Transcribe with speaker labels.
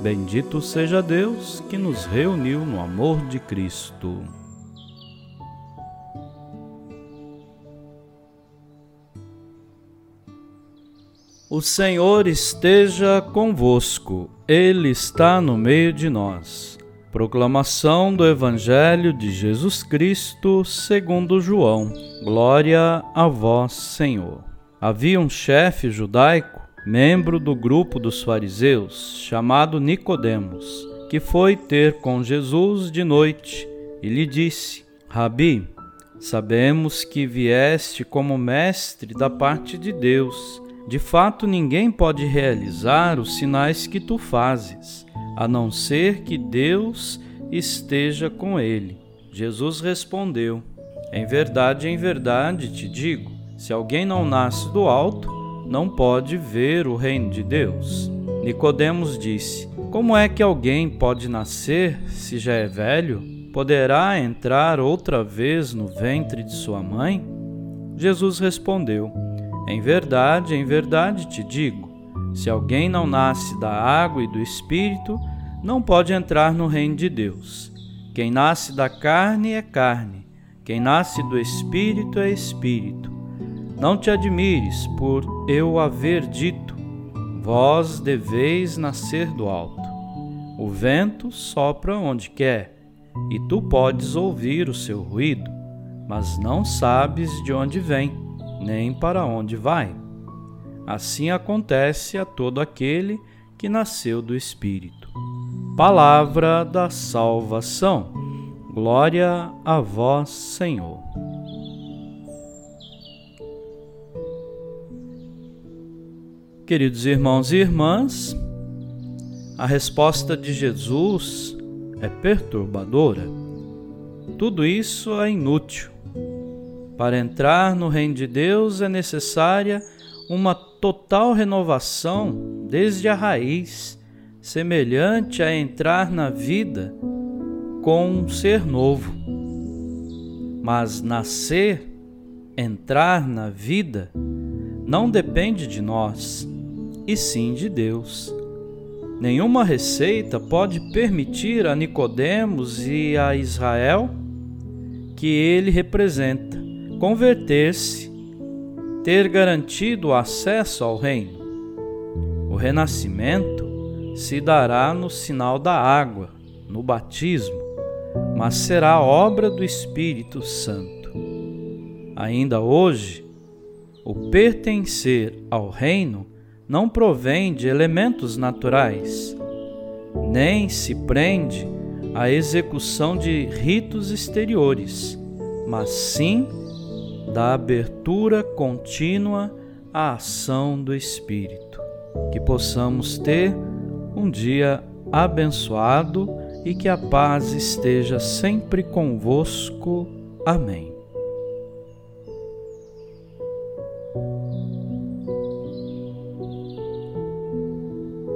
Speaker 1: Bendito seja Deus que nos reuniu no amor de Cristo. O Senhor esteja convosco, Ele está no meio de nós. Proclamação do Evangelho de Jesus Cristo segundo João. Glória a vós, Senhor. Havia um chefe judaico membro do grupo dos fariseus, chamado Nicodemos, que foi ter com Jesus de noite e lhe disse: Rabi, sabemos que vieste como mestre da parte de Deus. De fato, ninguém pode realizar os sinais que tu fazes, a não ser que Deus esteja com ele. Jesus respondeu: Em verdade, em verdade te digo, se alguém não nasce do alto, não pode ver o reino de Deus. Nicodemos disse: Como é que alguém pode nascer se já é velho? Poderá entrar outra vez no ventre de sua mãe? Jesus respondeu: Em verdade, em verdade te digo: se alguém não nasce da água e do espírito, não pode entrar no reino de Deus. Quem nasce da carne é carne, quem nasce do espírito é espírito. Não te admires por eu haver dito: Vós deveis nascer do alto. O vento sopra onde quer, e tu podes ouvir o seu ruído, mas não sabes de onde vem, nem para onde vai. Assim acontece a todo aquele que nasceu do Espírito. Palavra da salvação. Glória a vós, Senhor. Queridos irmãos e irmãs, a resposta de Jesus é perturbadora. Tudo isso é inútil. Para entrar no reino de Deus é necessária uma total renovação desde a raiz, semelhante a entrar na vida com um ser novo. Mas nascer, entrar na vida, não depende de nós e sim de Deus. Nenhuma receita pode permitir a Nicodemos e a Israel que ele representa converter-se, ter garantido acesso ao reino. O renascimento se dará no sinal da água, no batismo, mas será obra do Espírito Santo. Ainda hoje, o pertencer ao reino não provém de elementos naturais, nem se prende à execução de ritos exteriores, mas sim da abertura contínua à ação do Espírito. Que possamos ter um dia abençoado e que a paz esteja sempre convosco. Amém.